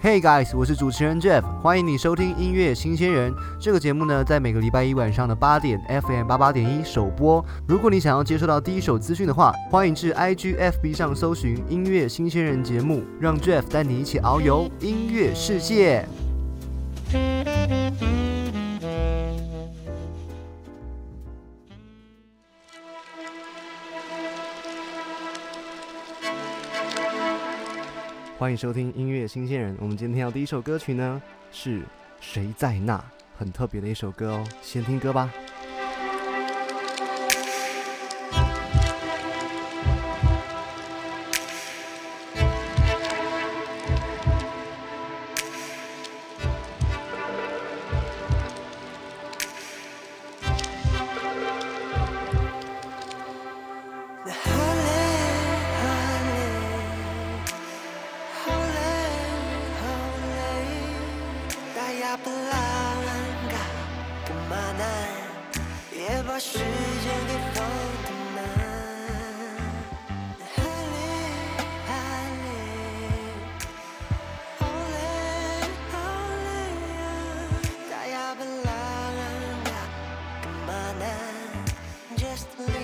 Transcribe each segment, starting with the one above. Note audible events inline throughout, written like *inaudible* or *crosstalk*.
Hey guys，我是主持人 Jeff，欢迎你收听音乐新鲜人这个节目呢，在每个礼拜一晚上的八点 FM 八八点一首播。如果你想要接收到第一手资讯的话，欢迎至 IGFB 上搜寻音乐新鲜人节目，让 Jeff 带你一起遨游音乐世界。欢迎收听音乐新鲜人。我们今天要第一首歌曲呢，是谁在那？很特别的一首歌哦。先听歌吧。just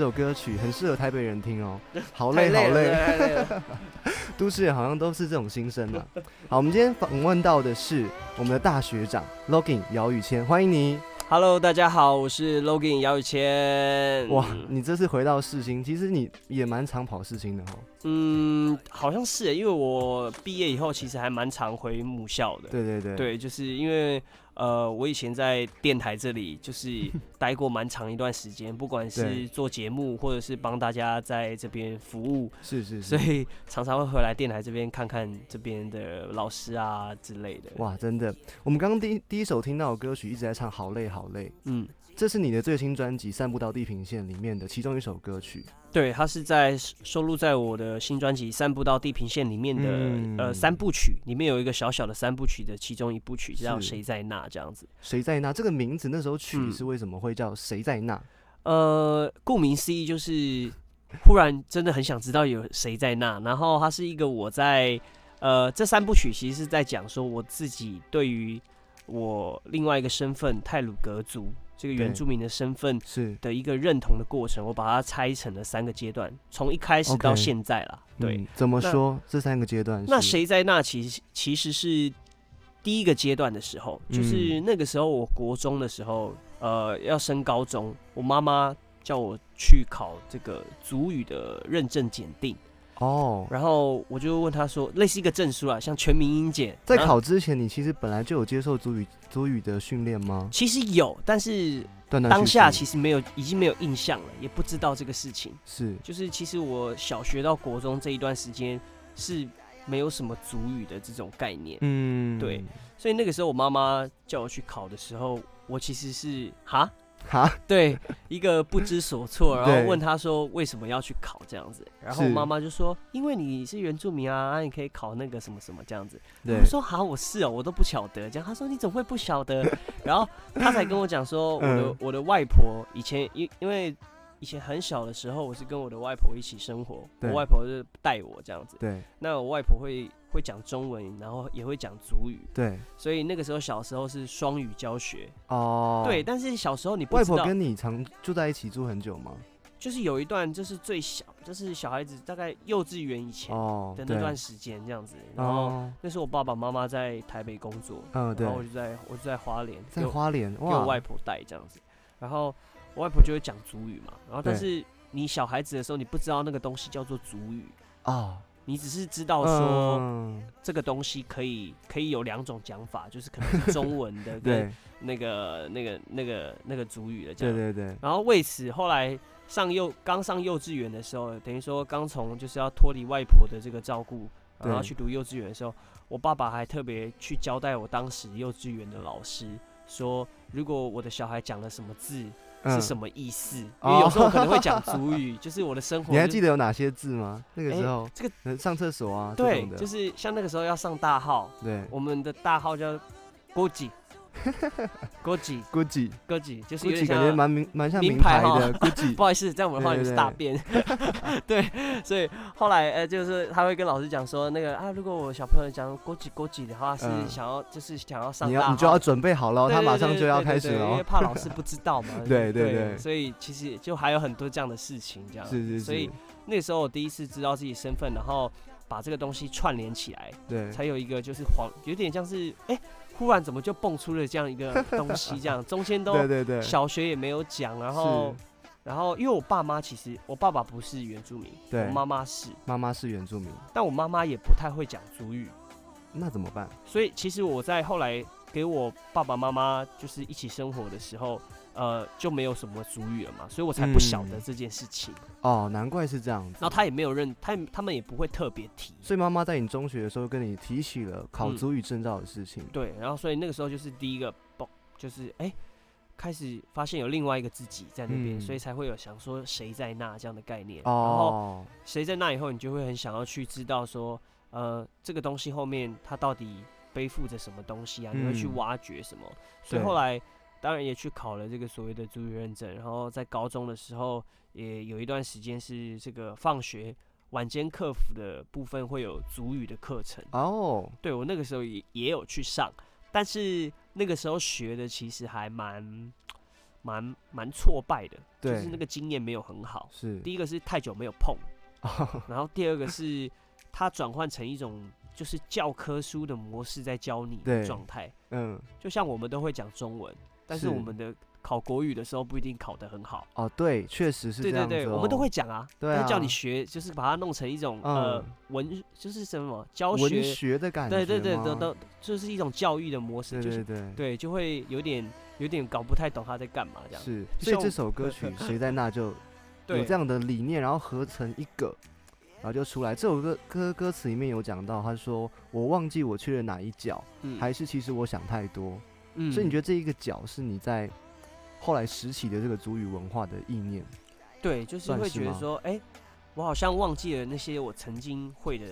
这首歌曲很适合台北人听哦，好 *laughs* 累好累，*laughs* 都市人好像都是这种心声啊。好，我们今天访问到的是我们的大学长 Logan 姚宇谦，欢迎你。Hello，大家好，我是 Logan 姚宇谦。哇，你这次回到世新，其实你也蛮常跑世新的哦。嗯，好像是，因为我毕业以后其实还蛮常回母校的。对对对，对，就是因为。呃，我以前在电台这里就是 *laughs* 待过蛮长一段时间，不管是做节目或者是帮大家在这边服务，是是，所以常常会回来电台这边看看这边的老师啊之类的。哇，真的，我们刚刚第一第一首听到的歌曲一直在唱《好累好累》，嗯。这是你的最新专辑《散步到地平线》里面的其中一首歌曲。对，它是在收录在我的新专辑《散步到地平线》里面的呃三部曲，里面有一个小小的三部曲的其中一部曲，叫《谁在那》这样子。谁在那？这个名字那时候取是为什么会叫《谁在那》？呃，顾名思义就是忽然真的很想知道有谁在那。然后它是一个我在呃这三部曲其实是在讲说我自己对于我另外一个身份泰鲁格族这个原住民的身份是的一个认同的过程，我把它拆成了三个阶段，从一开始到现在啦。对，嗯怎么说？这三个阶段那谁在那其其实是第一个阶段的时候，就是嗯那个时候我国中的时候，呃，要升高中，我妈妈叫我去考这个族语的认证检定，哦，然后我就问他说，类似一个证书啊，像全民英检，在考之前，你其实本来就有接受族语足语的训练吗？其实有，但是当下其实没有，已经没有印象了，也不知道这个事情。是。就是其实我小学到国中这一段时间是没有什么族语的这种概念，嗯。对所以那个时候我妈妈叫我去考的时候，我其实是哈，*laughs* 哈 *laughs* 对，一个不知所措，然后问他说为什么要去考这样子，然后我妈妈就说因为你是原住民啊，啊你可以考那个什么什么这样子。我说好，我是哦，我都不晓得这样。他说你怎么会不晓得？*laughs* 然后他才跟我讲说，我的嗯我的外婆以前因因为以前很小的时候，我是跟我的外婆一起生活，我外婆是带我这样子。对那我外婆会会讲中文，然后也会讲族语，对所以那个时候小时候是双语教学。哦，对，，但是小时候你不外知道，婆跟你常住在一起住很久吗？就是有一段就是最小，就是小孩子大概幼稚园以前的那段时间这样子。然后哦，那时候我爸爸妈妈在台北工作，嗯，对然后，我就在我就在花莲，在花莲给我外，婆带这样子。然后我外婆就会讲主语嘛，然后但是你小孩子的时候，你不知道那个东西叫做主语，啊，你只是知道说嗯。这个东西可以可以有两种讲法，就是可能是中文的 *laughs* 跟对。那个那个那个那个主语的这样。对对对，然后为此后来上幼刚上幼稚园的时候，等于说刚从就是要脱离外婆的这个照顾，然后对。去读幼稚园的时候，我爸爸还特别去交代我当时幼稚园的老师说，如果我的小孩讲了什么字。是什么？意思？因哦为有时候可能会讲主语，*laughs* 就是我的生活。你还记得有哪些字吗？那个哎时候这个呃上厕所啊，这对就是像那个时候要上大号，对我们的大号叫郭吉，，，Gucci 郭吉，就是有 Gucci 点像感觉蛮名蛮像名名牌的 Gucci，*laughs* 不好意思，在我们的话语是大便。*laughs* 对，所以后来呃，就是他会跟老师讲说，那个啊，如果我小朋友讲 Gucci Gucci 的话，是嗯。想要就是想要上你，要你就要准备好了，他马上就要开始了。因为怕老师不知道嘛。*laughs* 对对对对。所以其实就还有很多这样的事情，这样。是是所以，那时候我第一次知道自己身份，然后把这个东西串联起来，对。才有一个就是黄，有点像是哎、忽然怎么就蹦出了这样一个东西，这样 *laughs* 中间都对对对，小学也没有讲，然后然后因为我爸妈其实我爸爸不是原住民，对。我妈妈是，妈妈是原住民，但我妈妈也不太会讲族语，那怎么办？所以其实我在后来给我爸爸妈妈就是一起生活的时候，呃，就没有什么主语了嘛，所以我才不晓得嗯这件事情。哦，难怪是这样子然后。他也没有认，他他们也不会特别提。所以妈妈在你中学的时候跟你提起了考主语证照的事情。对，然后所以那个时候就是第一个爆，就是哎、开始发现有另外一个自己在那边，嗯所以才会有想说谁在那这样的概念。然后哦，谁在那以后，你就会很想要去知道说，呃，这个东西后面它到底背负着什么东西啊？你会去嗯挖掘什么？所以后来当然也去考了这个所谓的主语认证，然后在高中的时候也有一段时间是这个放学晚间客服的部分会有主语的课程。哦，对我那个时候也也有去上，但是那个时候学的其实还蛮蛮蛮挫败的，就是那个经验没有很好。是，第一个是太久没有碰，*laughs* 然后第二个是它转换成一种就是教科书的模式在教你的状态，嗯，就像我们都会讲中文，但是是我们的考国语的时候不一定考得很好。哦，对，确实是对对对，这样子哦。我们都会讲啊，对但是叫你啊学，就是把它弄成一种、呃嗯文，就是什么教文学，学的感觉对对对，吗都都就是一种教育的模式，对就是对对，就会有点有点搞不太懂他在干嘛这样。是。所以这首歌曲 *laughs*《谁在那 *laughs*》就有这样的理念，然后合成一个，然后就出来。这首歌歌歌词里面有讲到，他说：“我忘记我去了哪一角，嗯还是其实我想太多。”嗯所以你觉得这一个角是你在后来拾起的这个族语文化的意念？对，就是会觉得说，哎、我好像忘记了那些我曾经会的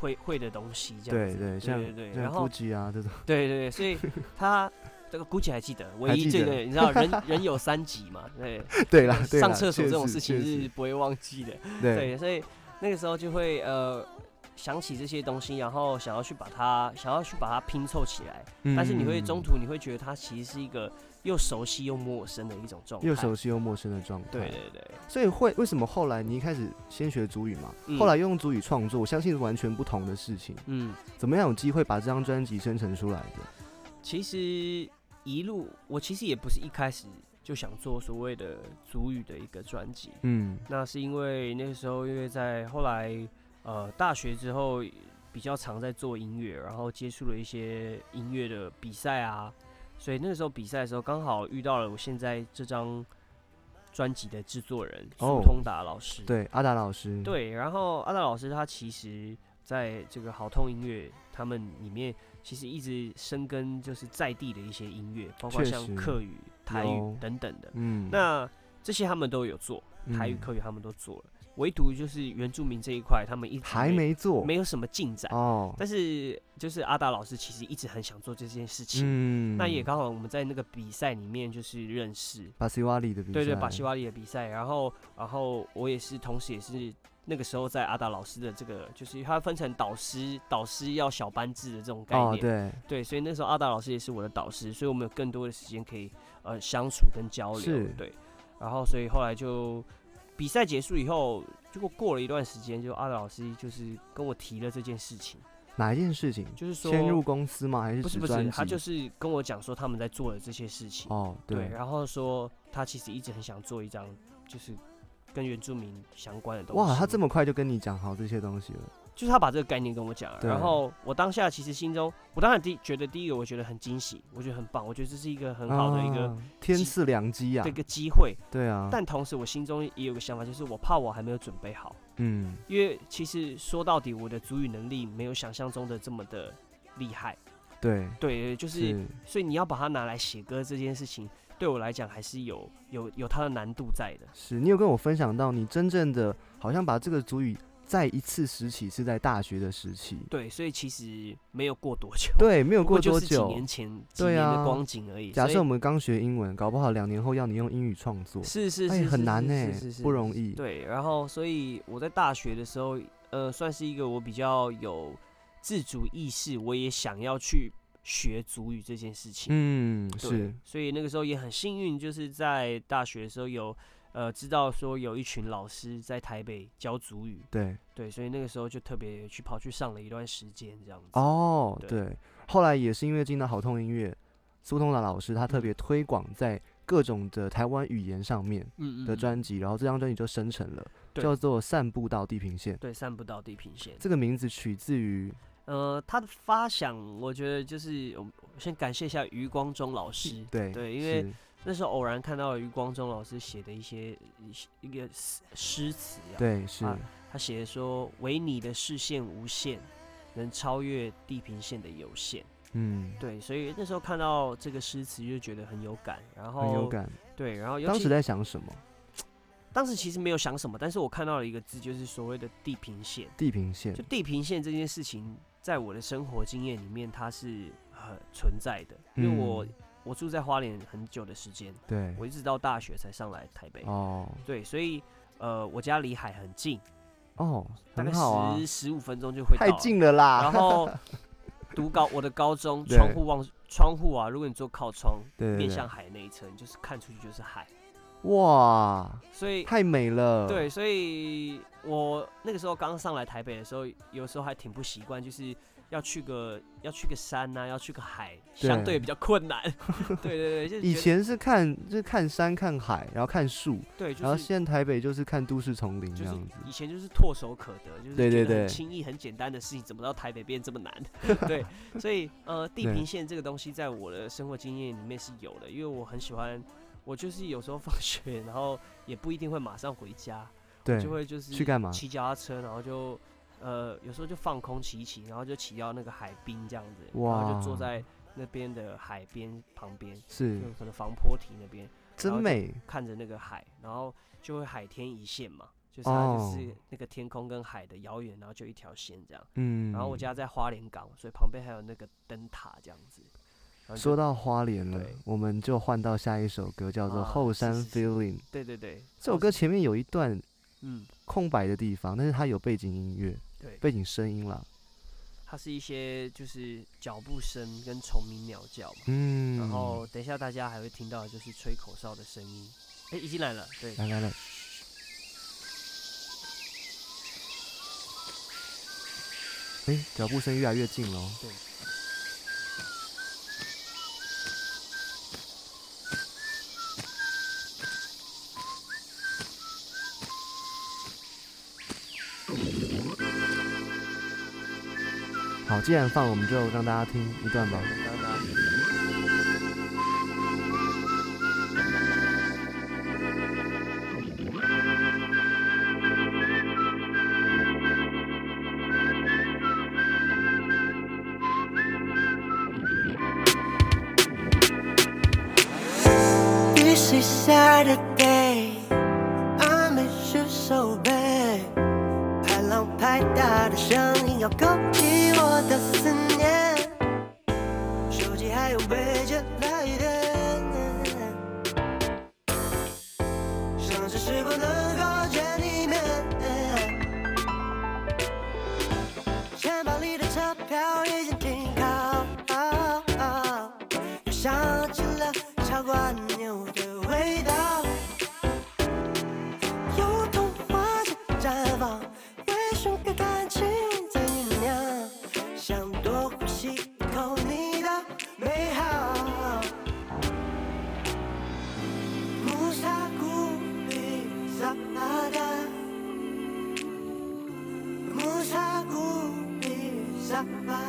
会会的东西，这样子。对对，像对然后 Gucci 啊这种，对对对，所以 *laughs* 他这个估计还记得，唯一这个你知道人人有三急嘛，对，*laughs* 对啦，上厕所这种事情是不会忘记的。对对，所以那个时候就会呃想起这些东西，然后想要去把它想要去把它拼凑起来，但是你会中嗯途你会觉得它其实是一个又熟悉又陌生的一种状态。又熟悉又陌生的状态。对对对，所以会为什么后来你一开始先学主语嘛，嗯后来用主语创作，我相信是完全不同的事情。嗯，怎么样有机会把这张专辑生成出来的？其实一路我其实也不是一开始就想做所谓的主语的一个专辑，嗯那是因为那个时候因为在后来呃大学之后比较常在做音乐，然后接触了一些音乐的比赛啊，所以那个时候比赛的时候刚好遇到了我现在这张专辑的制作人哦苏通达老师。对，阿达老师，，对，然后阿达老师他其实在这个好痛音乐他们里面，其实一直深耕就是在地的一些音乐，包括像客语、台语等等的。嗯，那这些他们都有做，台语、嗯客语他们都做了，唯独就是原住民这一块，他们一直还没做，没有什么进展。哦，但是就是阿达老师其实一直很想做这件事情，嗯，那也刚好我们在那个比赛里面就是认识，巴西瓦里的比赛，对对，巴西瓦里的比赛，然后然后我也是，同时也是那个时候在阿达老师的这个，就是他分成导师，导师要小班制的这种概哦，念，对，对，所以那时候阿达老师也是我的导师，所以我们有更多的时间可以呃相处跟交流，对，然后所以后来就比赛结束以后，结果过了一段时间，就阿德老师就是跟我提了这件事情，哪一件事情？就是说先入公司吗？还是不是不是？他就是跟我讲说他们在做的这些事情，哦，对，然后说他其实一直很想做一张就是跟原住民相关的东西。哇，他这么快就跟你讲好这些东西了，就是他把这个概念跟我讲了，然后我当下其实心中，我当然第觉得第一个我觉得很惊喜，我觉得很棒，我觉得这是一个很好的一个、啊天赐良机啊。这，个机会，对啊，但同时我心中也有个想法，就是我怕我还没有准备好，嗯，因为其实说到底我的主语能力没有想象中的这么的厉害，对，对，就是是，所以你要把它拿来写歌这件事情，对我来讲还是有有有它的难度在的。是你有跟我分享到，你真正的好像把这个主语再一次时期是在大学的时期，对，所以其实没有过多久，对，没有过过多就是几。年前几对年的啊光景而已。假设我们刚学英文，搞不好两年后要你用英语创作，哎，是是是很难呢呢，不容易。对，然后所以我在大学的时候，呃，算是一个我比较有自主意识，我也想要去学足语这件事情。嗯，是，所以那个时候也很幸运，就是在大学的时候有呃知道说有一群老师在台北教族语，对，对，所以那个时候就特别去跑去上了一段时间这样子。哦，对对。后来也是因为进到好痛音乐，苏通达老师他特嗯别推广在各种的台湾语言上面嗯的专辑，然后这张专辑就生成了，叫做《散步到地平线》。对散步到地平线。这个名字取自于呃，他的发想，我觉得就是我我先感谢一下余光中老师。对对因为是那时候偶然看到了余光中老师写的一些一些一个诗诗词啊，对是啊他写的说：“唯你的视线无限，能超越地平线的有限。嗯”对，所以那时候看到这个诗词就觉得很有感，然后很有。感。对，然后当时在想什么？当时其实没有想什么，但是我看到了一个字，就是所谓的地平线。地平线就地平线这件事情，在我的生活经验里面，它是很存在的。因为我、嗯我住在花莲很久的时间，对我一直到大学才上来台北。哦对，所以呃，我家离海很近，哦，大概很好啊十，十五分钟就会到太了。近了啦。然后 *laughs* 读高我的高中，对窗户望窗户啊，如果你坐靠窗对对对面向海那一侧，你就是看出去就是海。哇，所以太美了。对，所以我那个时候刚上来台北的时候，有时候还挺不习惯，就是要去个要去个山呐、要去个海，相对对比较困难。*laughs* 对对对，就是以前是看就是看山看海，然后看树，对，就是然后现在台北就是看都市丛林这就是样子。以前就是唾手可得，就是对对对轻易很简单的事情，怎么到台北变这么难？*laughs* 对，所以呃，地平线这个东西在我的生活经验里面是有的，因为我很喜欢，我就是有时候放学，然后也不一定会马上回家，对，就会就是去干嘛骑脚踏车，然后就呃有时候就放空骑一骑，然后就骑到那个海滨这样子，然后就坐在那边的海边旁边，是就可能防坡堤那边，真美。看着那个海，然后就会海天一线嘛，就是它就是哦那个天空跟海的遥远，然后就一条线这样。嗯，然后我家在花莲港，所以旁边还有那个灯塔这样子。说到花莲了，我们就换到下一首歌，叫做《啊后山是是是 Feeling》。对对对，这首歌前面有一段嗯，空白的地方，但是它有背景音乐、对，背景声音啦。它是一些就是脚步声跟虫鸣鸟叫嘛。嗯，然后等一下大家还会听到的就是吹口哨的声音。哎，已经来了，对，来来来，哎，脚步声越来越近了哦。对。好，既然放，我们就让大家听一段吧。Japa.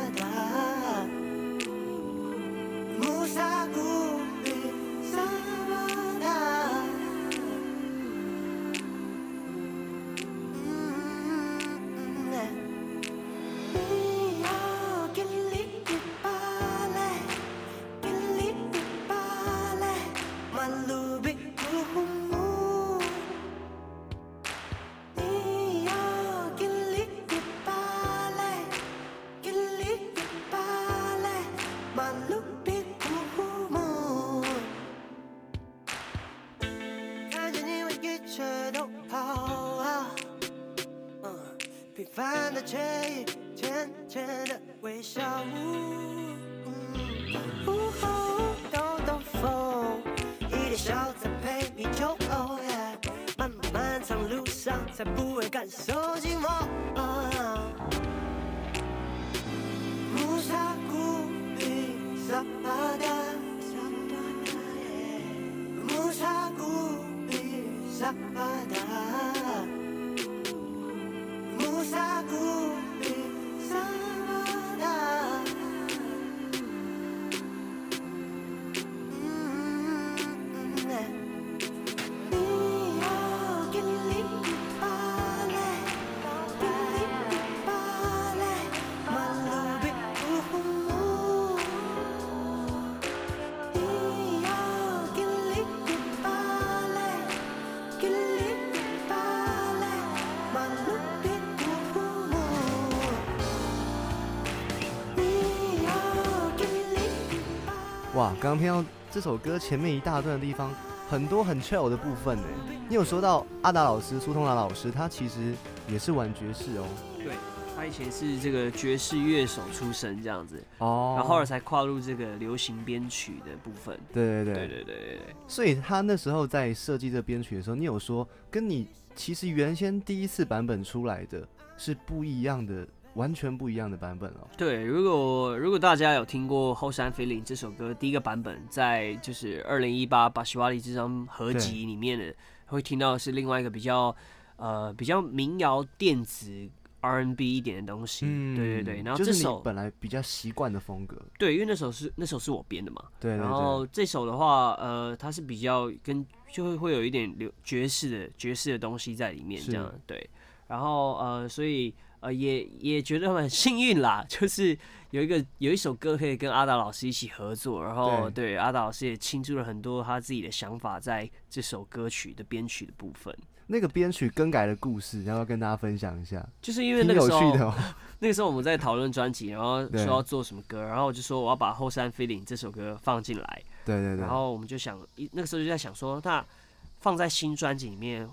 刚刚听到这首歌前面一大段的地方，很多很 chill 的部分呢。你有说到阿达老师、苏通达老师，他其实也是玩爵士哦。对，他以前是这个爵士乐手出身这样子哦，然后才跨入这个流行编曲的部分。对对对对对对。所以他那时候在设计这编曲的时候，你有说跟你其实原先第一次版本出来的是不一样的完全不一样的版本哦。对，如果如果大家有听过《后山 Feeling》这首歌第一个版本，在就是二零一八巴西瓦里这张合集里面的，会听到的是另外一个比较呃比较民谣电子 R&B 一点的东西。对对对，然后这首本来比较习惯的风格。对，因为那首是那首是我编的嘛。对对然后这首的话，呃，它是比较跟就会会有一点流爵士的爵士的东西在里面，这样对。然后呃，所以呃也也觉得很幸运啦，就是有一个有一首歌可以跟阿达老师一起合作，然后对阿达老师也倾注了很多他自己的想法在这首歌曲的编曲的部分。那个编曲更改的故事，要不要跟大家分享一下？就是因为那个时候哦。*laughs* 那个时候我们在讨论专辑，然后说要做什么歌，然后我就说我要把《后山 Feeling》这首歌放进来，对对对然，后我们就想，一那个时候就在想说，那放在新专辑里面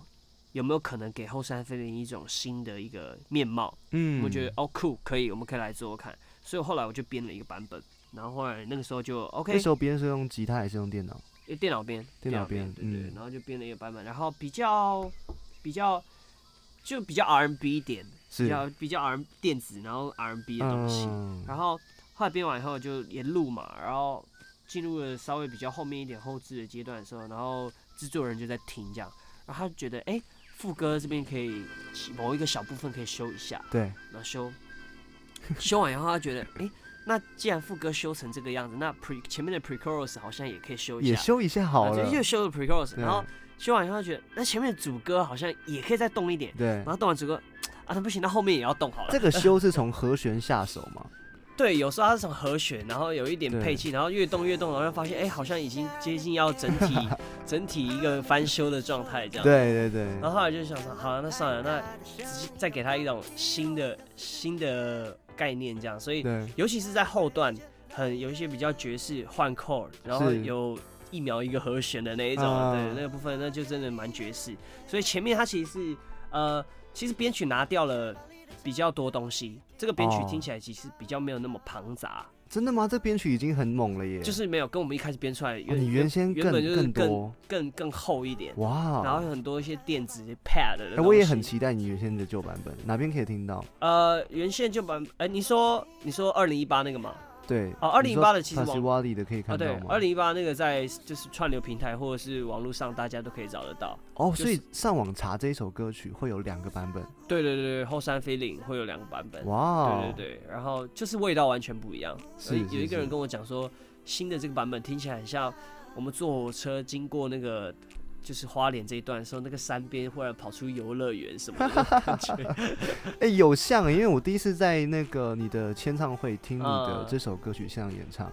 有没有可能给后山 Feeling 一种新的一个面貌？嗯我觉得哦酷，可以，我们可以来做做看。所以后来我就编了一个版本，然后后来那个时候就 OK，那时候编是用吉他还是用电脑？用电脑编，电脑编对对，嗯然后就编了一个版本，然后比较比较就比较 R&B 一点，比较比较 R 电子，然后 R&B 的东西。嗯然后后来编完以后就也录嘛，然后进入了稍微比较后面一点后置的阶段的时候，然后制作人就在听这样，然后他就觉得哎、诶副歌这边可以某一个小部分可以修一下，对，然后修。*laughs* 修完以后他觉得哎、诶那既然副歌修成这个样子，那 pre 前面的 pre chorus 好像也可以修一下，也修一下好啊了就。又修了 pre chorus，对。然后修完以后他觉得那前面的主歌好像也可以再动一点，对。然，后动完主歌 *tsk* 啊那不行，那后面也要动好了。这个修是从和弦下手嘛？对，有时候它是从和弦，然后有一点配器，然后越动越动，然后发现哎、好像已经接近要整体 *laughs* 整体一个翻修的状态这样。。对对对，然后后来就想说，好、那算了，那直接再给他一种新的新的概念这样。所以，尤其是在后段，很有一些比较爵士换 chord，然后有一秒一个和弦的那一种，啊对那个部分，那就真的蛮爵士。所以前面它其实是呃，其实编曲拿掉了比较多东西，这个编曲哦听起来其实比较没有那么庞杂。真的吗？这编曲已经很猛了耶！就是没有跟我们一开始编出来哦原、你原先原本就是更更多更更厚一点，哇，然后有很多一些电子 pad 的欸，我也很期待你原先的旧版本，哪边可以听到？呃原先旧版哎、你说你说二零一八那个吗？对，哦二零一八的其实网瓦里的可以看到吗？，二零一八那个在就是串流平台或者是网络上大家都可以找得到。哦，就是所以上网查这一首歌曲会有两个版本，对对对对，后山飞岭会有两个版本。哇哦，对对对，然后就是味道完全不一样。是是有有一个人跟我讲说，新的这个版本听起来很像我们坐火车经过那个就是花莲这一段的时候，那个山边忽然跑出游乐园什么的感觉。*laughs* 哎、有像，因为我第一次在那个你的签唱会听你的嗯这首歌曲现场演唱，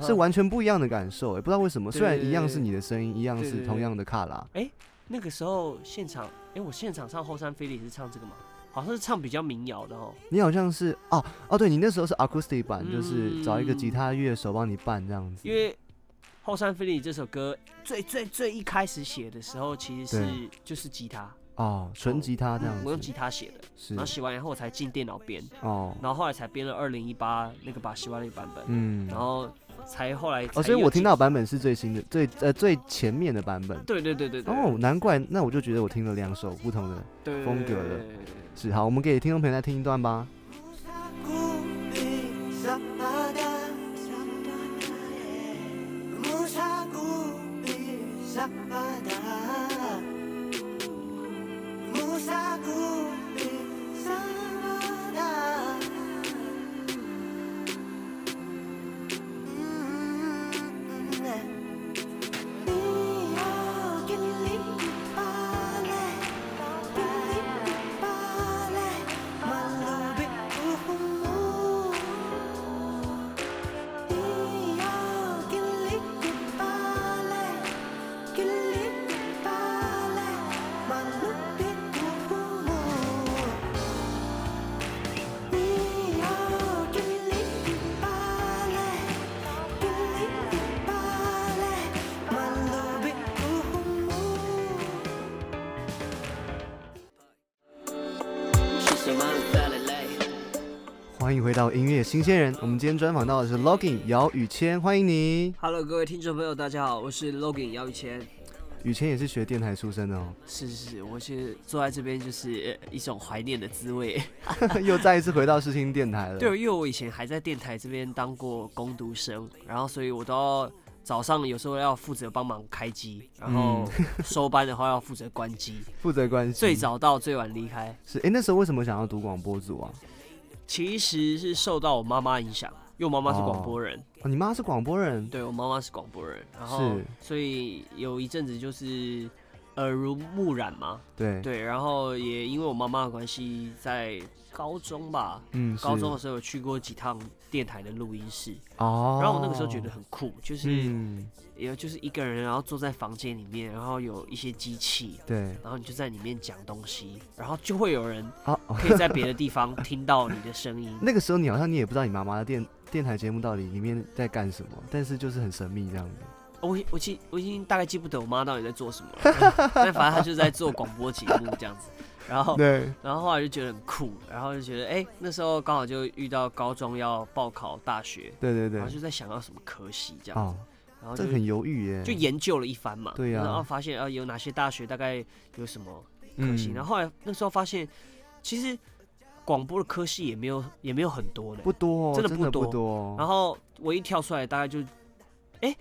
是完全不一样的感受，也，不知道为什么，虽然一样是你的声音，一样是同样的卡拉，哎那个时候现场，哎、我现场唱后山飞里是唱这个吗？好像是唱比较民谣的哦。你好像是哦哦，对你那时候是 acoustic 版，就是找一个吉嗯他乐手帮你伴这样子，因为后山飞里这首歌最最最一开始写的时候，其实是就是吉他，哦，纯吉他这样我用，吉他写的，是然后写完以后我才进电脑编，哦，然后后来才编了二零一八那个把西瓦那个版本，嗯，然后才后来哦，所以我听到版本是最新的，最呃最前面的版本。对对对对对哦，难怪，那我就觉得我听了两首不同的。风格的是好，我们给听众朋友再听一段吧。la la 欢迎回到音乐新鲜人，我们今天专访到的是 Logging 姚宇谦，欢迎你。Hello，各位听众朋友，大家好，我是 Logan 姚宇谦。宇谦也是学电台出身的哦，是是是，我是坐在这边就是呃一种怀念的滋味。*laughs* 又再一次回到视听电台了。对，因为我以前还在电台这边当过工读生，然后所以我都要早上有时候要负责帮忙开机，然后收班的话要负责关机，*laughs* 负责关机。最早到最晚离开。是哎、那时候为什么想要读广播组啊？其实是受到我妈妈影响，因为我妈妈是广播人，哦，你妈是广播人，对我妈妈是广播人，然后所以有一阵子就是耳濡目染嘛。对，对，然后也因为我妈妈的关系，在高中吧，嗯，高中的是时候有去过几趟电台的录音室，哦，然后我那个时候觉得很酷，就是嗯，也就是一个人，然后坐在房间里面，然后有一些机器，对，然后你就在里面讲东西，然后就会有人。可以在别的地方听到你的声音 *laughs* 那个时候你好像你也不知道你妈妈的电电台节目到底里面在干什么，但是就是很神秘这样子。我我记我已经大概记不得我妈到底在做什么了，但反正她就在做广播节目这样子。然后对，然后后来就觉得很酷，然后就觉得哎、那时候刚好就遇到高中要报考大学，对对对，然后就在想要什么科系这样，哦，然后就这很犹豫耶。就研究了一番嘛。对呀然后发现啊有哪些大学大概有什么科系，嗯然后后来那时候发现其实广播的科系也没有也没有很多的。不多哦，真的不多。然后我一跳出来大概就，哎、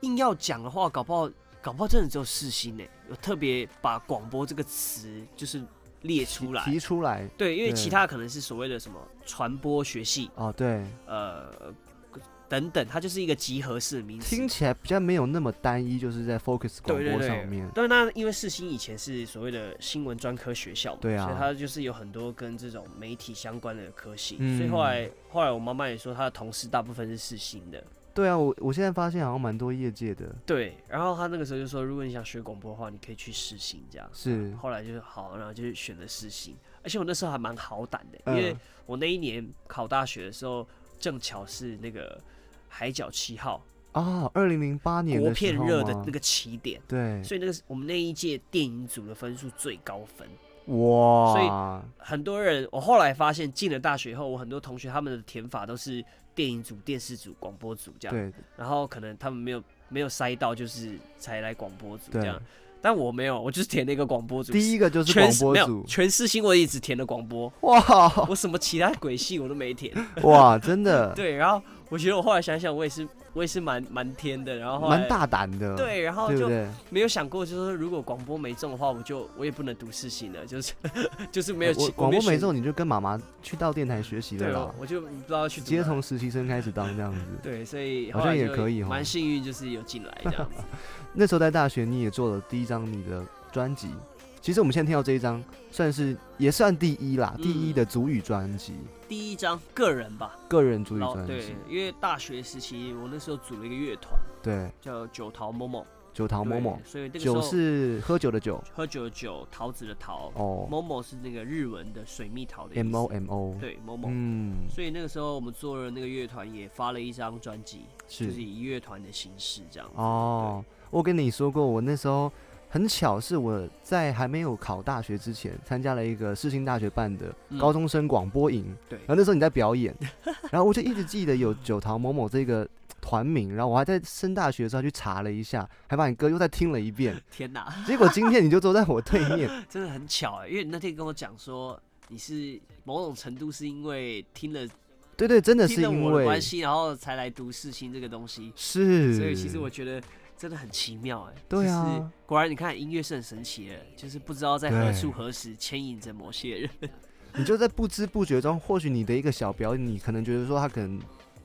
硬要讲的话，搞不好搞不好真的只有世新呢，有特别把广播这个词就是列出来。提出来。对，因为其他可能是所谓的什么传播学系，哦，对，呃等等，它就是一个集合式的名词。听起来比较没有那么单一，就是在 focus 广播上面。对，那因为世新以前是所谓的新闻专科学校嘛，对啊。所以它就是有很多跟这种媒体相关的科系，嗯。所以后来后来我妈妈也说，她的同事大部分是世新的，对啊，我我现在发现好像蛮多业界的，对，然后他那个时候就说，如果你想学广播的话，你可以去试新这样，是后来就是好，然后就选了试新，而且我那时候还蛮好胆的，嗯因为我那一年考大学的时候，正巧是那个海角七号啊，二零零八年国片热的那个起点。对，所以那个我们那一届电影组的分数最高分，哇，所以很多人，我后来发现进了大学以后，我很多同学他们的填法都是电影组、电视组、广播组这样，对。然后可能他们没有没有筛到，就是才来广播组这样，，但我没有，我就是填那个广播组，第一个就是没有播组，全世新闻也只填了广播，哇。我什么其他鬼系我都没填，哇，真的，*laughs* 对，然后我觉得我后来想想，我也是我也是蛮蛮天的，然后蛮大胆的，对，然后就？没有想过，就是说如果广播没中的话，我就我也不能读世新了，就是 *laughs* 就是没有广播没中，你就跟妈妈去到电台学习了对，啦我，我就不知道去直接从实习生开始当这样子。对，所以好像也可以哦蛮幸运，就是有进来这样子。*laughs* 那时候在大学，你也做了第一张你的专辑。其实我们现在听到这一张，算是也算第一啦，第一嗯的主语专辑，第一张个人吧，个人主语专辑。，因为大学时期我那时候组了一个乐团对，叫九桃某某，九桃某某。对，所以那个时酒候是喝酒的酒。喝酒的酒，桃子的桃，哦。某某是那个日文的水蜜桃的意，M O 思。M O，，对，某某。嗯，所以那个时候我们做了那个乐团，也发了一张专辑，是。就是以乐团的形式这样子。哦，我跟你说过，我那时候很巧，是我在还没有考大学之前，参加了一个世新大学办的嗯。高中生广播营，对。然后那时候你在表演，然后我就一直记得有九桃某某这个团名，然后我还在升大学的时候去查了一下，还把你歌又再听了一遍，*laughs* 天哪，结果今天你就坐在我对面，*laughs* 真的很巧哎，因为你那天跟我讲说你是某种程度是因为听了对对，真的是因为关系，然后才来读世新这个东西，是，所以其实我觉得真的很奇妙哎。对啊就是果然你看音乐是很神奇的，就是不知道在何处何时牵引着某些人。*laughs* 你就在不知不觉中，或许你的一个小表演，你可能觉得说他可能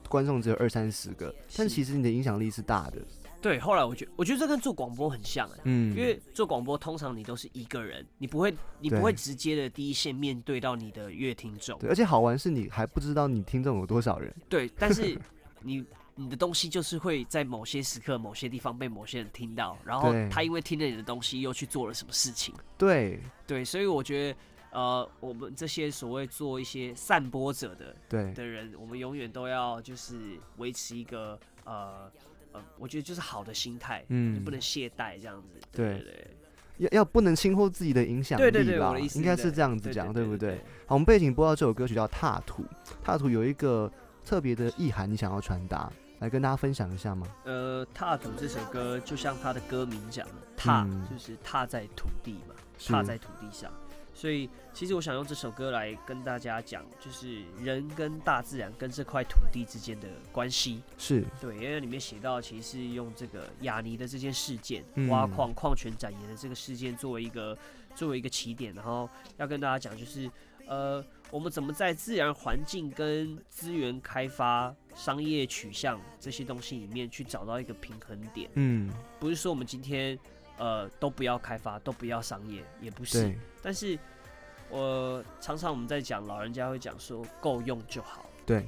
观众只有二三十个，但其实你的影响力是大的，对，后来我觉我觉得这跟做广播很像哎。嗯，因为做广播，通常你都是一个人，你不会，你不会直接的第一线面对到你的乐听众，对，而且好玩是你还不知道你听众有多少人，对，但是你你的东西就是会在某些时刻、某些地方被某些人听到，然后他因为听了你的东西，又去做了什么事情，对。对，所以我觉得，呃，我们这些所谓做一些散播者的对。的人，我们永远都要就是维持一个呃呃，我觉得就是好的心态，嗯。就不能懈怠这样子，对。对对要要不能轻忽自己的影响力对对对，啦我的意，思应该是这样子对讲，对不对？？好，我们背景播到这首歌曲叫《踏土》，踏土有一个特别的意涵，你想要传达，来跟大家分享一下吗？呃，踏土这首歌就像它的歌名讲的，踏、嗯就是踏在土地嘛，踏在土地上。所以其实我想用这首歌来跟大家讲，就是人跟大自然跟这块土地之间的关系。是，对，因为里面写到，其实是用这个雅尼的这件事件，嗯挖矿矿泉展延的这个事件作为一个作为一个起点，然后要跟大家讲，就是呃，我们怎么在自然环境跟资源开发、商业取向这些东西里面去找到一个平衡点。嗯，不是说我们今天呃都不要开发，都不要商业，也不是。对，但是我常常我们在讲，老人家会讲说够用就好，对，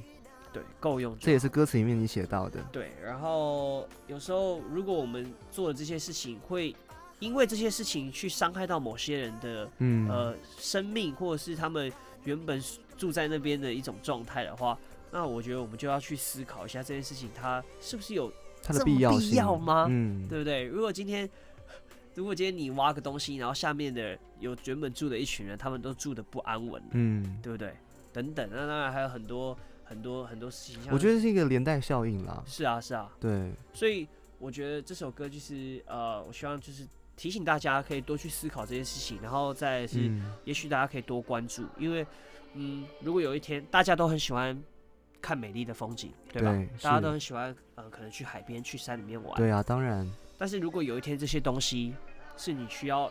对，够用就好。这也是歌词里面你写到的。对，然后有时候如果我们做的这些事情，会因为这些事情去伤害到某些人的嗯，呃生命，或者是他们原本住在那边的一种状态的话，那我觉得我们就要去思考一下这件事情，它是不是有它的必要必要吗嗯，对不对？如果今天如果今天你挖个东西，然后下面的有原本住的一群人，他们都住的不安稳，嗯，对不对？等等，那当然还有很多很多很多事情。我觉得是一个连带效应啦。是啊是啊，对，所以我觉得这首歌就是呃，我希望就是提醒大家可以多去思考这件事情，然后再是，嗯，也许大家可以多关注，因为嗯，如果有一天大家都很喜欢看美丽的风景，对吧？大家都很喜欢呃，可能去海边、去山里面玩。对啊，当然，但是如果有一天这些东西是你需要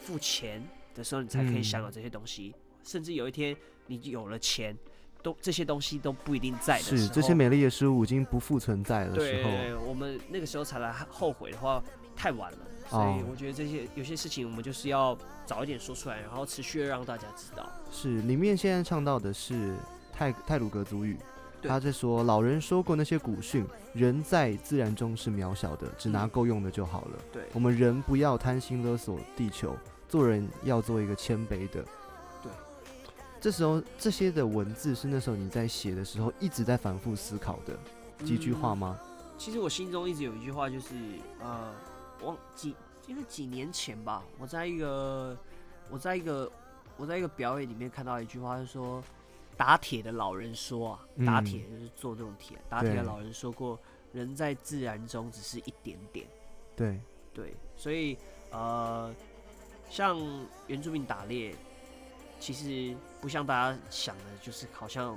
付钱的时候，你才可以享有这些东西，甚至有一天你有了钱，都这些东西都不一定在的是这些美丽的事物已经不复存在的时候，对，我们那个时候才来后悔的话，太晚了。所以哦我觉得这些有些事情，我们就是要早一点说出来，然后持续的让大家知道。是里面现在唱到的是泰泰鲁格族语，对他在说老人说过那些古训，人在自然中是渺小的，只拿嗯够用的就好了。对我们人不要贪心勒索地球，做人要做一个谦卑的。对，这时候这些的文字是那时候你在写的时候一直在反复思考的几句话嗯吗？其实我心中一直有一句话，就是呃，忘几应该几年前吧，我在一个我在一个我在一个表演里面看到一句话，是说打铁的老人说啊，打嗯铁就是做这种铁，打铁的老人说过，人在自然中只是一点点。对，对，所以呃，像原住民打猎，其实不像大家想的，就是好像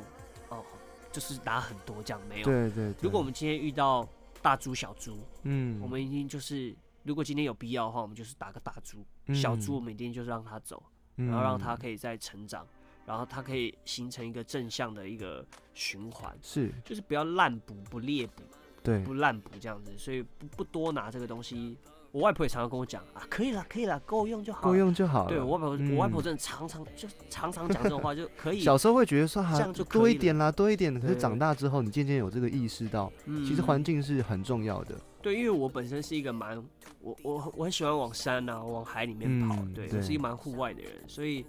哦，就是打很多这样没有。对对对。如果我们今天遇到大猪、小猪，嗯，我们一定就是，如果今天有必要的话，我们就是打个大猪；小猪我嗯们一定就是让它走，嗯然后让它可以再成长，然后它可以形成一个正向的一个循环，是就是不要滥捕、不猎捕。对不滥捕这样子，所以不不多拿这个东西。我外婆也常常跟我讲啊，可以了，可以了，够用就好。够用就好了。对我外婆，我外婆嗯真的常常就常常讲这种话，*laughs* 就可以。小时候会觉得说哈这样就多一点啦，多一点。可是长大之后，你渐渐有这个意识到，嗯其实环境是很重要的。对，因为我本身是一个蛮我我我很喜欢往山啊，往海里面跑，对嗯对我是一个蛮户外的人，所以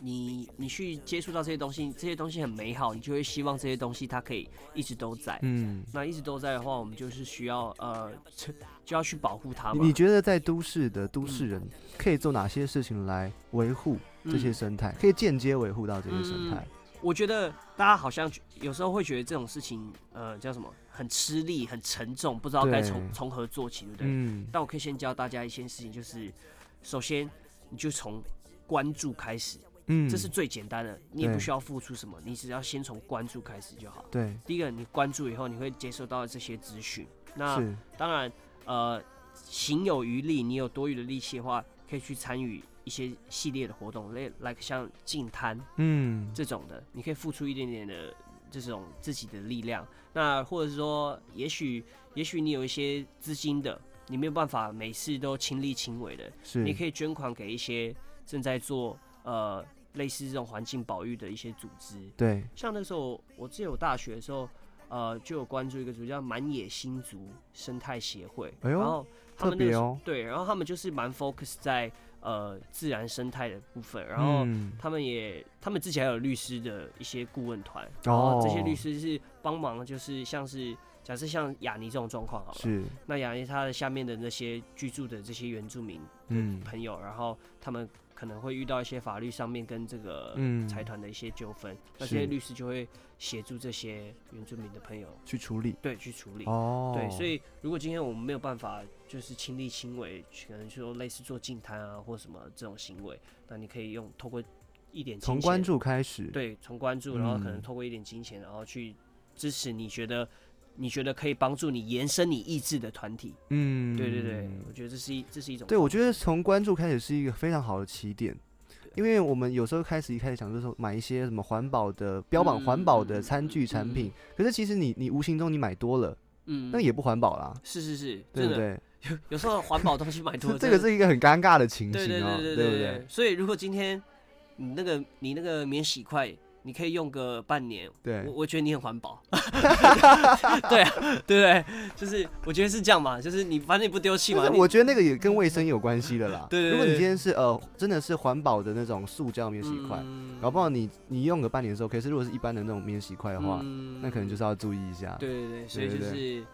你你去接触到这些东西，这些东西很美好，你就会希望这些东西它可以一直都在。嗯，那一直都在的话，我们就是需要呃，就要去保护它嘛。你你觉得在都市的都市嗯人可以做哪些事情来维护这些嗯生态？可以间接维护到这些生态？我觉得大家好像有时候会觉得这种事情，呃，叫什么，很吃力、很沉重，不知道该从从何做起，对不对？嗯，但我可以先教大家一件事情，就是首先你就从关注开始，嗯，这是最简单的，你也不需要付出什么，你只要先从关注开始就好。对，第一个，你关注以后，你会接收到这些资讯。那当然，呃，行有余力，你有多余的力气的话，可以去参与一些系列的活动，类 like 像净滩嗯，这种的，你可以付出一点点的这种自己的力量。那或者是说，也许也许你有一些资金的，你没有办法每次都亲力亲为的，是。你可以捐款给一些正在做呃类似这种环境保育的一些组织。对，像那时候我自己有大学的时候，呃，就有关注一个组织叫满野新族生态协会，然后他们那个时候特别哦。对，然后他们就是蛮 focus 在呃自然生态的部分，然后嗯。他们也他们之前还有律师的一些顾问团，然后这些哦律师是帮忙，就是像是假设像雅尼这种状况好了，是。那雅尼他的下面的那些居住的这些原住民嗯。朋友，然后他们可能会遇到一些法律上面跟这个嗯。财团的一些纠纷，那这些律师就会协助这些原住民的朋友去处理。对去处理。哦，对，所以如果今天我们没有办法，就是亲力亲为，可能说类似做净滩啊或什么这种行为，那你可以用透过一点从关，注开始，对，从关注，然后可能嗯。透过一点金钱，然后去支持你觉得你觉得可以帮助你延伸你意志的团体。嗯，对对对，我觉得这是一这是一种对，我觉得从关注开始是一个非常好的起点，因为我们有时候开始一开始想就是说买一些什么环保的标榜环保的餐具产品，可是其实你你无形中你买多了，嗯，那也不环保啦，是是是，对不对？有有时候环保东西买多了，*laughs* 这个是一个很尴尬的情对对形哦，对对对不对？所以如果今天你那个你那个免洗筷，你可以用个半年，对我我觉得你很环保。*laughs* 对啊，对不对？就是我觉得是这样嘛，就是你反正你不丢弃嘛，我觉得那个也跟卫生有关系的啦。对对对对如果你今天是呃真的是环保的那种塑胶免洗筷，嗯搞不好你你用个半年之后，可是如果是一般的那种免洗筷的话，嗯那可能就是要注意一下。对对对，所以就是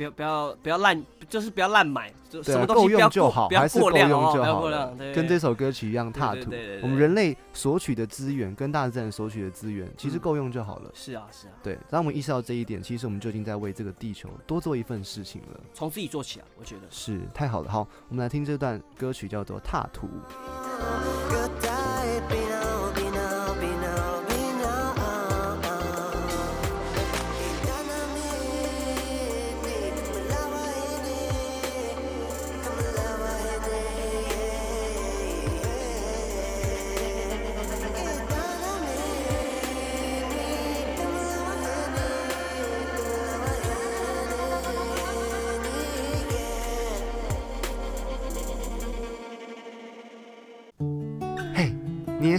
不要不要不要烂，就是不要烂买，就什么东西够不要过用就好，不要还是够过量哦，用就不要好了过量，跟这首歌曲一样踏土。我们人类索取的资源跟大自然索取的资源，其实嗯够用就好了。是啊是啊，对，当我们意识到这一点，其实我们就已经在为这个地球多做一份事情了。从自己做起啊，我觉得。是，太好了。好，我们来听这段歌曲，叫做《踏土》。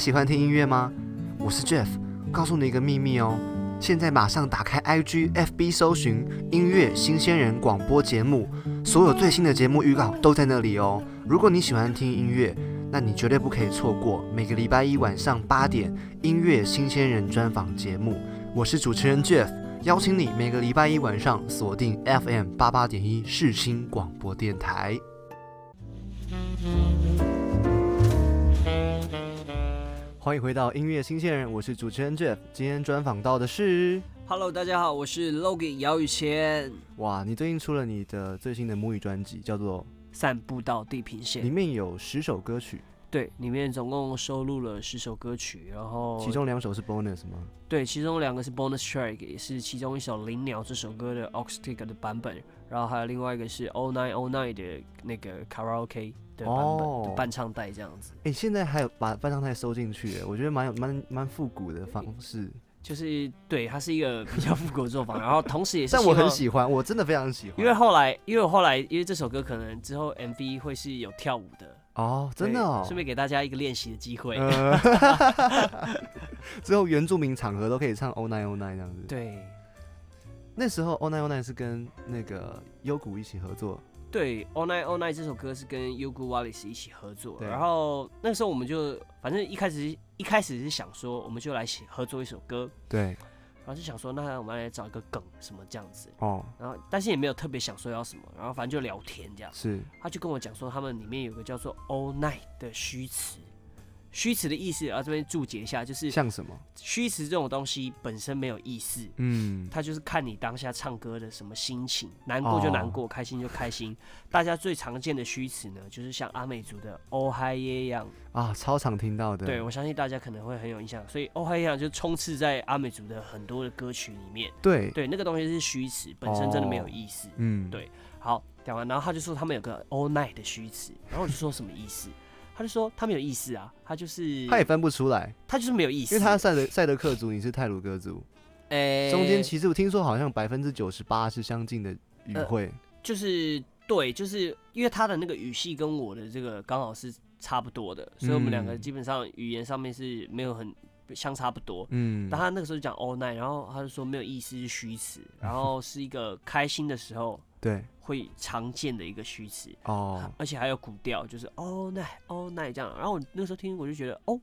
喜欢听音乐吗？我是 Jeff，告诉你一个秘密哦。现在马上打开 IG、FB 搜寻“音乐新鲜人”广播节目，所有最新的节目预告都在那里哦。如果你喜欢听音乐，那你绝对不可以错过每个礼拜一晚上八点音乐新鲜人专访节目。我是主持人 Jeff，邀请你每个礼拜一晚上锁定 FM 八八点一世新广播电台。欢迎回到音乐新鲜人，我是主持人 Jeff。今天专访到的是，Hello，大家好，我是 Logan 姚宇谦，哇，你最近出了你的最新的母语专辑，叫做散步到地平线里线。面有十首歌曲，对，里面总共收录了十首歌曲，然后其中两首是 bonus 吗？对，其中两个是 bonus track，也是其中一首《灵鸟》这首歌的 acoustic 的版本，然后还有另外一个是 All Night All Night 的那个 karaoke 的版本、哦的伴唱带这样子。哎、现在还有把伴唱带收进去耶，我觉得蛮有蛮蛮复古的方式，就是对，它是一个比较复古的做法，然后同时也是但我很喜欢，我真的非常喜欢。因为后来，因为我后来，因为这首歌可能之后 MV 会是有跳舞的，哦，真的哦，顺便给大家一个练习的机会。呃，*laughs* 之后原住民场合都可以唱 All Night All Night 这样子。，对那时候 All Night All Night 是跟那个优谷一起合作，对，All Night All Night 这首歌是跟 Yugo Wallace 一起合作，然后那时候我们就反正一开始一开始是想说，我们就来写合作一首歌，对，然后就想说，那我们来找一个梗什么这样子，哦，然后但是也没有特别想说要什么，然后反正就聊天这样，是，他就跟我讲说，他们里面有个叫做 All Night 的虚词。虚词的意思啊，这边注解一下，就是像什么？虚词这种东西本身没有意思，嗯，它就是看你当下唱歌的什么心情，难过就难哦过，开心就开心。大家最常见的虚词呢，就是像阿美族的“哦嗨耶”一样。啊，超常听到的。对，我相信大家可能会很有印象，所以“哦嗨耶”一样就充斥在阿美族的很多的歌曲里面。对，对，那个东西是虚词，本身真的没有意思。嗯，对好，讲完，然后他就说他们有个 “all night” 的虚词，然后我就说什么意思？他就说他没有意思啊，他就是他也分不出来，他就是没有意思，因为他赛德赛德克族，你是泰鲁格族，诶。中间其实我听说好像百分之九十八是相近的语呃汇。就是对，就是因为他的那个语系跟我的这个刚好是差不多的，所以我们两个嗯。基本上语言上面是没有很相差不多。嗯，但他那个时候就讲 all night，然后他就说没有意思是虚词，然后是一个开心的时候。对，会常见的一个虚词，哦，而且还有古调，就是 all night all night 这样。然后我那时候听我就觉得哦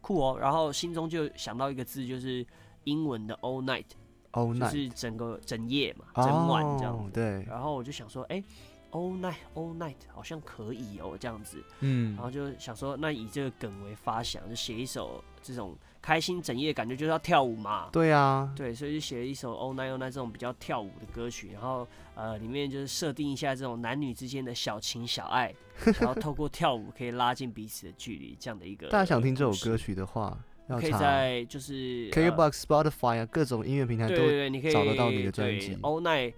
酷哦，然后心中就想到一个字，就是英文的 all night，all 就 night，是整个整夜嘛，整晚这样对，然后我就想说，哎、a l l night all night 好像可以哦，这样子。嗯。然后就想说，那以这个梗为发想，就写一首这种开心整夜，感觉就是要跳舞嘛。对啊，对，所以就写了一首 All Night All Night 这种比较跳舞的歌曲，然后呃里面就是设定一下这种男女之间的小情小爱，*laughs* 然后透过跳舞可以拉近彼此的距离，这样的一个。大家想听这首歌，曲的话，要可以在就是呃 KKBox、Spotify 啊，各种音乐平台都对对对，你可以找得到你的专辑 All Night，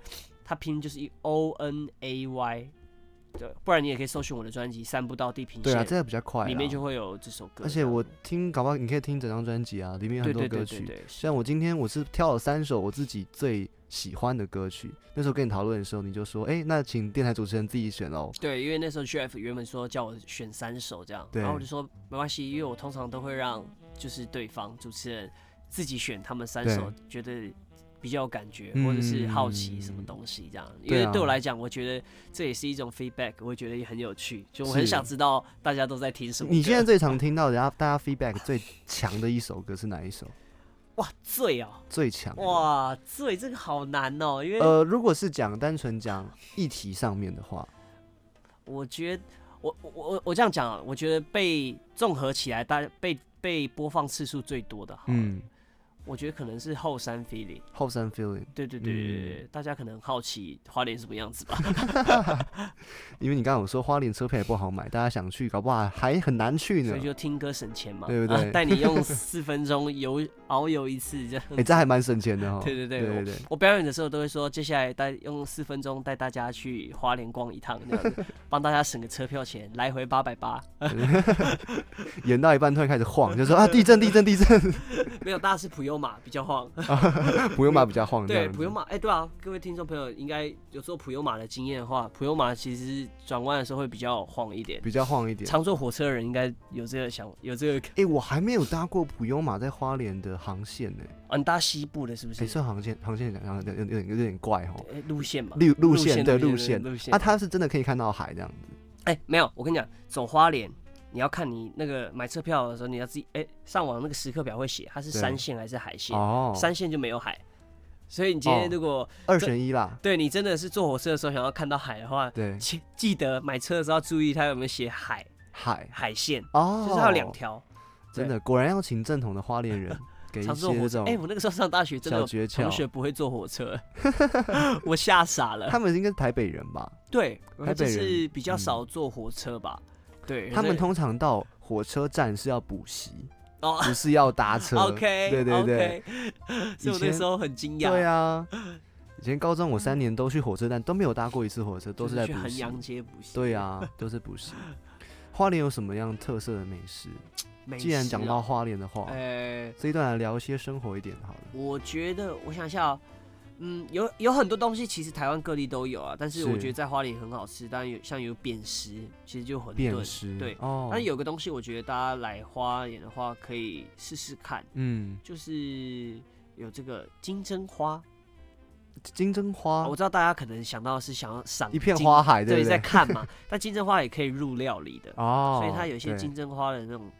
它拼就是一 O N A Y，对，不然你也可以搜寻我的专辑《散步到地平线》，对啊，这样比较快啊。里面就会有这首歌。而且我听，搞不好你可以听整张专辑啊，里面有很多歌曲。对对对对，像我今天我是挑了三首我自己最喜欢的歌曲，那时候跟你讨论的时候，你就说，哎、那请电台主持人自己选喽。对，因为那时候 Jeff 原本说叫我选三首这样，然后我就说没关系，因为我通常都会让就是对方主持人自己选他们三首，觉得比较有感觉，或者是好奇什么东西这样。因为对我来讲，我觉得这也是一种 feedback，我觉得也很有趣，就我很想知道大家都在听什么。你现在最常听到人家大家 feedback 最强的一首歌是哪一首？哇最哦，最强？哇最这个好难哦，因为呃，如果是讲单纯讲议题上面的话，我觉得我我我我这样讲啊，我觉得被综合起来，大家被被播放次数最多的，嗯，嗯，我觉得可能是后山 feeling。后山 feeling，对对对对对嗯，大家可能好奇花莲什么样子吧？*laughs* 因为你刚刚有说花莲车票也不好买，大家想去，搞不好还很难去呢所以。就听歌省钱嘛，对不对啊带你用 *laughs* 四分钟游遨游一次这样哎、。这还蛮省钱的哦。对对对对对对，我表演的时候都会说，接下来带用四分钟带大家去花莲逛一趟，这样子帮大家省个车票钱，来回八百八。*laughs* 演到一半突然开始晃，就说啊地震地震地震，没有，大家是普悠玛比较晃。普悠马比较晃 *laughs* 这对。普悠马，哎、对啊，各位听众朋友应该有坐普悠马的经验的话，普悠马其实转弯的时候会比较晃一点。比较晃一点。常坐火车的人应该有这个想，有这个，哎、我还没有搭过普悠马在花莲的航线呢、啊，你搭西部的是不哎、是？这航线航线讲讲有点有点有点怪哦。哎路线嘛，路路线线对路路线路线啊，它是真的可以看到海这样子。哎、没有，我跟你讲，走花莲，你要看你那个买车票的时候，你要自己哎、上网那个时刻表会写它是对山线还是海线，哦，山线就没有海。所以你今天哦如果、二选一啦。对你真的是坐火车的时候想要看到海的话，对，记记得买车的时候要注意它有没有写海海海线，哦，就是它有两条。真的果然要请正统的花莲人 *laughs* 给一常坐火车，些这种哎、我那个时候上大学真的同学。不会坐火车，*laughs* 我吓傻了。他们应该是台北人吧？对，就台北人是比较嗯少坐火车吧。对，他们通常到火车站是要补习，哦不是要搭车。*laughs* OK，对对对以我那时候很惊讶。对啊，*laughs* 以前高中我三年都去火车站，都没有搭过一次火车，都是在补习。阳街补习。对啊，都是补习。花莲有什么样特色的美食？美既然讲到花莲的话，呃，这一段来聊一些生活一点好了。我觉得我想一下、哦，嗯，有有很多东西其实台湾各地都有啊，但是我觉得在花莲很好吃，当然有像有扁食，其实就很辨识对。哦，但有个东西，我觉得大家来花莲的话可以试试看，嗯，就是有这个金针花。金针花我知道大家可能想到是想要赏一片花海，对，不对？在看嘛。*laughs* 但金针花也可以入料理的，哦，所以它有一些金针花的那种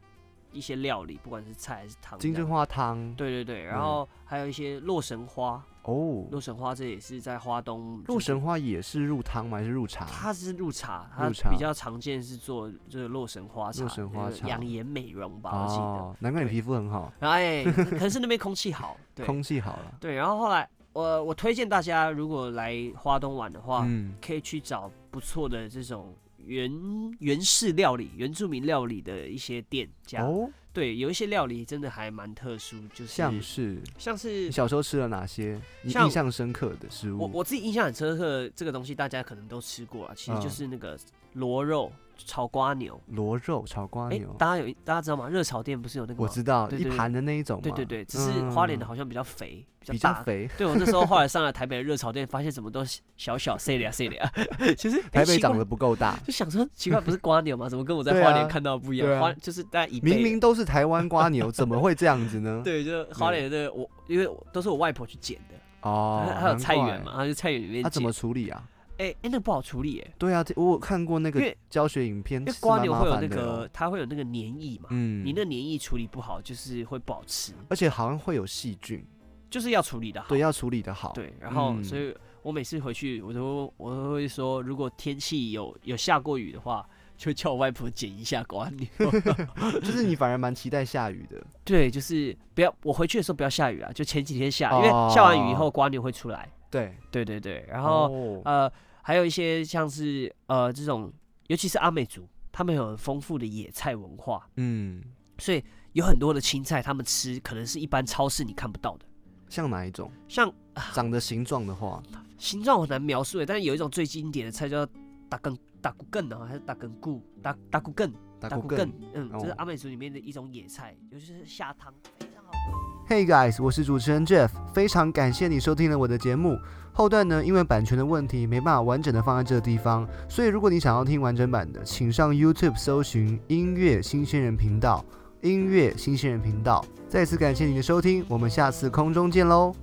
一些料理，不管是菜还是汤。金针花汤对对对，然嗯后还有一些洛神花，哦。洛神花这也是在花东。洛神，花也是入汤吗？还是入茶？它是入茶，它比较常见是做这个洛神花茶，洛神花那个茶养颜美容吧，我记得。哦，难怪你皮肤很好，哎，可可能是那边空气好，*laughs* 对空气好了。对。然后后来我我推荐大家，如果来花东玩的话，嗯，可以去找不错的这种原原式料理、原住民料理的一些店家。哦，对，有一些料理真的还蛮特殊，就是像是像是你小时候吃了哪些你印象深刻的食物？我我自己印象很深刻，这个东西大家可能都吃过啊，其实就嗯是那个螺肉炒瓜牛。螺肉炒瓜哎、牛，大家有大家知道吗？热炒店不是有那个吗？我知道对对一盘的那一种嘛。对对对，只是花莲的嗯好像比较肥，比比较大。肥，对我那时候 *laughs* 后来上了台北的热炒店，发现怎么都小小碎了碎了，*laughs* 其实哎台北长得不够大，就想说奇怪，不是瓜牛吗？怎么跟我在花莲看到的不一样？啊花就是大家一倍。明明都是台湾瓜牛，怎么会这样子呢？*laughs* 对，就花莲的我，因为我都是我外婆去捡的，哦，还还有难怪菜园嘛，，然后就菜园里面捡。他怎么处理啊？哎哎，那个不好处理哎，对啊，我有看过那个教学影片，因为瓜牛会有那个，它会有那个粘液嘛，嗯，你那粘液处理不好，就是会不好吃，而且好像会有细菌，就是要处理的好。对，要处理的好。对，然后嗯所以我每次回去，我都我都会说，如果天气有有下过雨的话，就叫我外婆剪一下瓜牛。*laughs* 就是你反而蛮期待下雨的。*laughs* 对，就是不要我回去的时候不要下雨啊，就前几天下，因为下完雨以后瓜牛会出来。对，对对对，然后、哦呃还有一些像是呃这种，尤其是阿美族，他们有很丰富的野菜文化，嗯，所以有很多的青菜他们吃可能是一般超市你看不到的，像哪一种像 *sighs* 长的形状的话，形状很难描述诶，但是有一种最经典的菜叫大根大骨根呢，还是大根菇？大大骨根，打骨根，嗯，哦这是阿美族里面的一种野菜，尤其是下汤。Hey guys，我是主持人 Jeff，非常感谢你收听了我的节目。后段呢，因为版权的问题，没办法完整的放在这个地方，所以如果你想要听完整版的，请上 YouTube 搜寻音乐新鲜人频道。音乐新鲜人频道，再次感谢你的收听，我们下次空中见喽，